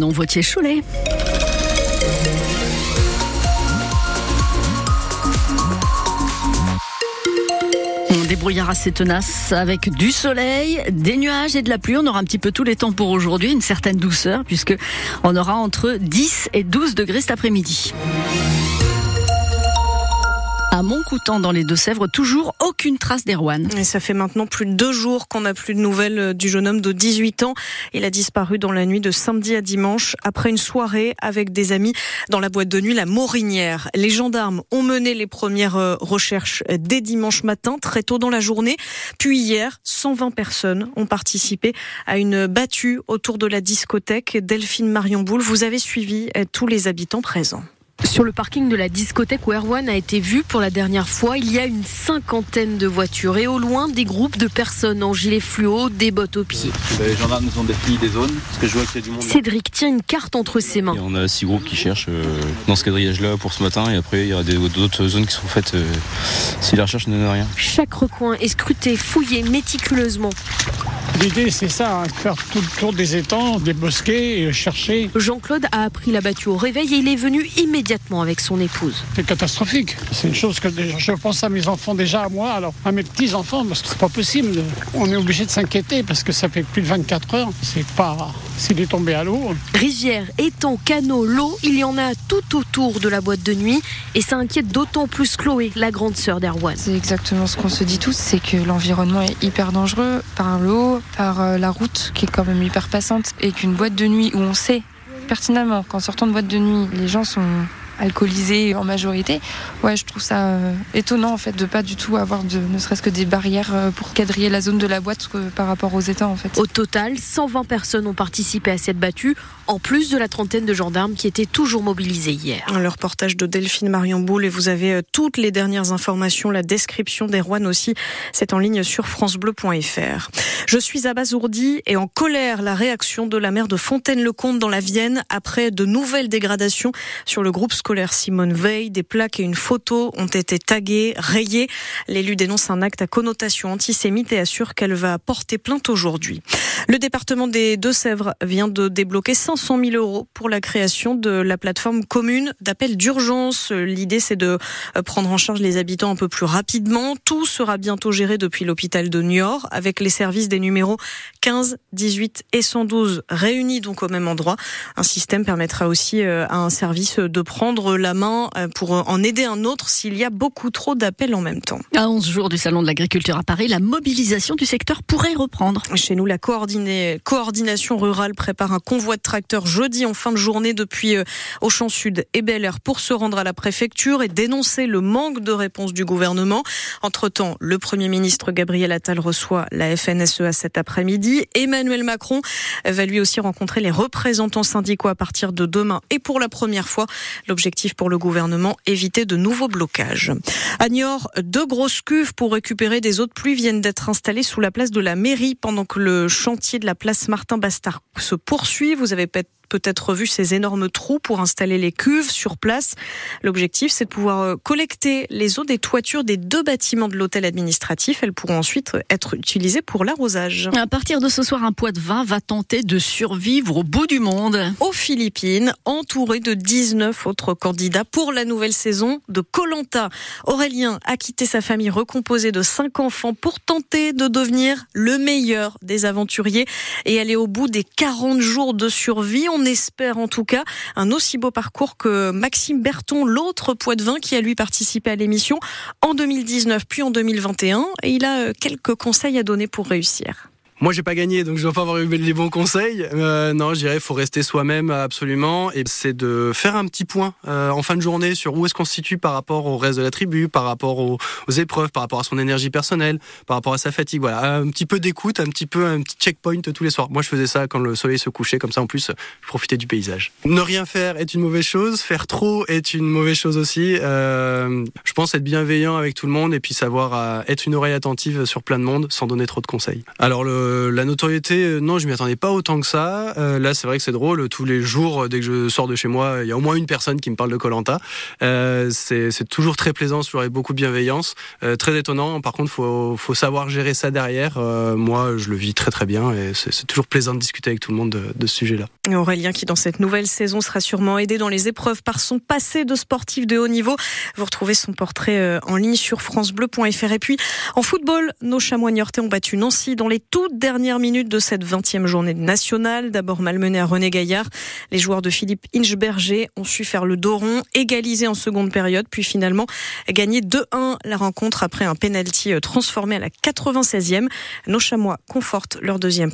Non, Vautier Cholet. Des brouillards assez tenaces avec du soleil, des nuages et de la pluie. On aura un petit peu tous les temps pour aujourd'hui, une certaine douceur puisque on aura entre 10 et 12 degrés cet après-midi à Montcoutan dans les Deux-Sèvres, toujours aucune trace d'Erwan. Et ça fait maintenant plus de deux jours qu'on n'a plus de nouvelles euh, du jeune homme de 18 ans. Il a disparu dans la nuit de samedi à dimanche après une soirée avec des amis dans la boîte de nuit La Morinière. Les gendarmes ont mené les premières euh, recherches dès dimanche matin, très tôt dans la journée. Puis hier, 120 personnes ont participé à une battue autour de la discothèque Delphine Marion Boule. Vous avez suivi euh, tous les habitants présents. Sur le parking de la discothèque où Erwan a été vu pour la dernière fois, il y a une cinquantaine de voitures et au loin des groupes de personnes en gilet fluo, des bottes aux pieds. Les gendarmes nous ont défini des zones parce que je vois qu'il y a du monde. Cédric tient une carte entre ses mains. on a six groupes qui cherchent euh, dans ce quadrillage-là pour ce matin et après il y aura d'autres zones qui sont faites euh, si la recherche ne donne rien. Chaque recoin est scruté, fouillé méticuleusement. L'idée, c'est ça, hein, faire tout le tour des étangs, des bosquets, et chercher. Jean-Claude a appris la battue au réveil et il est venu immédiatement avec son épouse. C'est catastrophique. C'est une chose que je pense à mes enfants déjà, à moi, alors à mes petits-enfants, parce que c'est pas possible. On est obligé de s'inquiéter parce que ça fait plus de 24 heures. C'est pas. S'il est tombé à l'eau. Rivière, étang, canot, l'eau, il y en a tout autour de la boîte de nuit et ça inquiète d'autant plus Chloé, la grande sœur d'Erwan. C'est exactement ce qu'on se dit tous, c'est que l'environnement est hyper dangereux par l'eau, par euh, la route qui est quand même hyper passante et qu'une boîte de nuit où on sait pertinemment qu'en sortant de boîte de nuit, les gens sont alcoolisés en majorité. Ouais, je trouve ça euh, étonnant en fait de pas du tout avoir de ne serait-ce que des barrières euh, pour quadriller la zone de la boîte par rapport aux étangs en fait. Au total, 120 personnes ont participé à cette battue, en plus de la trentaine de gendarmes qui étaient toujours mobilisés hier. Le reportage de Delphine Marion Boule et vous avez euh, toutes les dernières informations, la description des Rouen aussi, c'est en ligne sur francebleu.fr. Je suis abasourdi et en colère la réaction de la maire de Fontaine-le-Comte dans la Vienne après de nouvelles dégradations sur le groupe scolaire Simone Veil. Des plaques et une photo ont été taguées, rayées. L'élu dénonce un acte à connotation antisémite et assure qu'elle va porter plainte aujourd'hui. Le département des Deux-Sèvres vient de débloquer 500 000 euros pour la création de la plateforme commune d'appel d'urgence. L'idée, c'est de prendre en charge les habitants un peu plus rapidement. Tout sera bientôt géré depuis l'hôpital de Niort avec les services des numéros 15, 18 et 112 réunis donc au même endroit. Un système permettra aussi euh, à un service de prendre la main euh, pour en aider un autre s'il y a beaucoup trop d'appels en même temps. À 11 jours du Salon de l'agriculture à Paris, la mobilisation du secteur pourrait reprendre. Chez nous, la coordination rurale prépare un convoi de tracteurs jeudi en fin de journée depuis euh, Auchan Sud et Bel Air pour se rendre à la préfecture et dénoncer le manque de réponse du gouvernement. Entre-temps, le Premier ministre Gabriel Attal reçoit la FNSEA cet après-midi. Emmanuel Macron va lui aussi rencontrer les représentants syndicaux à partir de demain et pour la première fois, l'objectif Objectif pour le gouvernement, éviter de nouveaux blocages. À Niort, deux grosses cuves pour récupérer des eaux de pluie viennent d'être installées sous la place de la mairie pendant que le chantier de la place Martin Bastard se poursuit. Vous avez peut-être peut-être vu ces énormes trous pour installer les cuves sur place. L'objectif, c'est de pouvoir euh, collecter les eaux des toitures des deux bâtiments de l'hôtel administratif. Elles pourront ensuite être utilisées pour l'arrosage. À partir de ce soir, un poids de vin va tenter de survivre au bout du monde. Aux Philippines, entouré de 19 autres candidats pour la nouvelle saison de Colanta. Aurélien a quitté sa famille recomposée de cinq enfants pour tenter de devenir le meilleur des aventuriers et aller au bout des 40 jours de survie. On espère en tout cas un aussi beau parcours que Maxime Berton, l'autre poids de vin qui a lui participé à l'émission en 2019 puis en 2021. Et il a euh, quelques conseils à donner pour réussir. Moi, j'ai pas gagné, donc je dois pas avoir eu les bons conseils. Euh, non, je dirais, faut rester soi-même absolument, et c'est de faire un petit point euh, en fin de journée sur où est-ce qu'on se situe par rapport au reste de la tribu, par rapport aux, épreuves, par rapport à son énergie personnelle, par rapport à sa fatigue. Voilà, un petit peu d'écoute, un petit peu un petit checkpoint tous les soirs. Moi, je faisais ça quand le soleil se couchait, comme ça, en plus, je profitais du paysage. Ne rien faire est une mauvaise chose, faire trop est une mauvaise chose aussi. Euh, je pense être bienveillant avec tout le monde et puis savoir euh, être une oreille attentive sur plein de monde sans donner trop de conseils. Alors le Euh, la notoriété, euh, non, je m'y attendais pas autant que ça. Euh, là, c'est vrai que c'est drôle. Tous les jours, dès que je sors de chez moi, il y a au moins une personne qui me parle de Colanta. Euh, c'est toujours très plaisant, toujours avec beaucoup de bienveillance, très étonnant. Par contre, faut faut savoir gérer ça derrière. Moi, je le vis très très bien et c'est toujours plaisant de discuter avec tout le monde de, de ce sujet-là. Aurélien, qui dans cette nouvelle saison sera sûrement aidé dans les épreuves par son passé de sportif de haut niveau. Vous retrouvez son portrait en ligne sur francebleu.fr. Et puis, en football, nos chamois ont battu Nancy dans les toutes dernières minutes de cette 20e journée nationale. D'abord malmené à René Gaillard. Les joueurs de Philippe Inchberger ont su faire le dos rond, égaliser en seconde période, puis finalement gagner 2-1 la rencontre après un penalty transformé à la 96e. Nos chamois confortent leur deuxième place.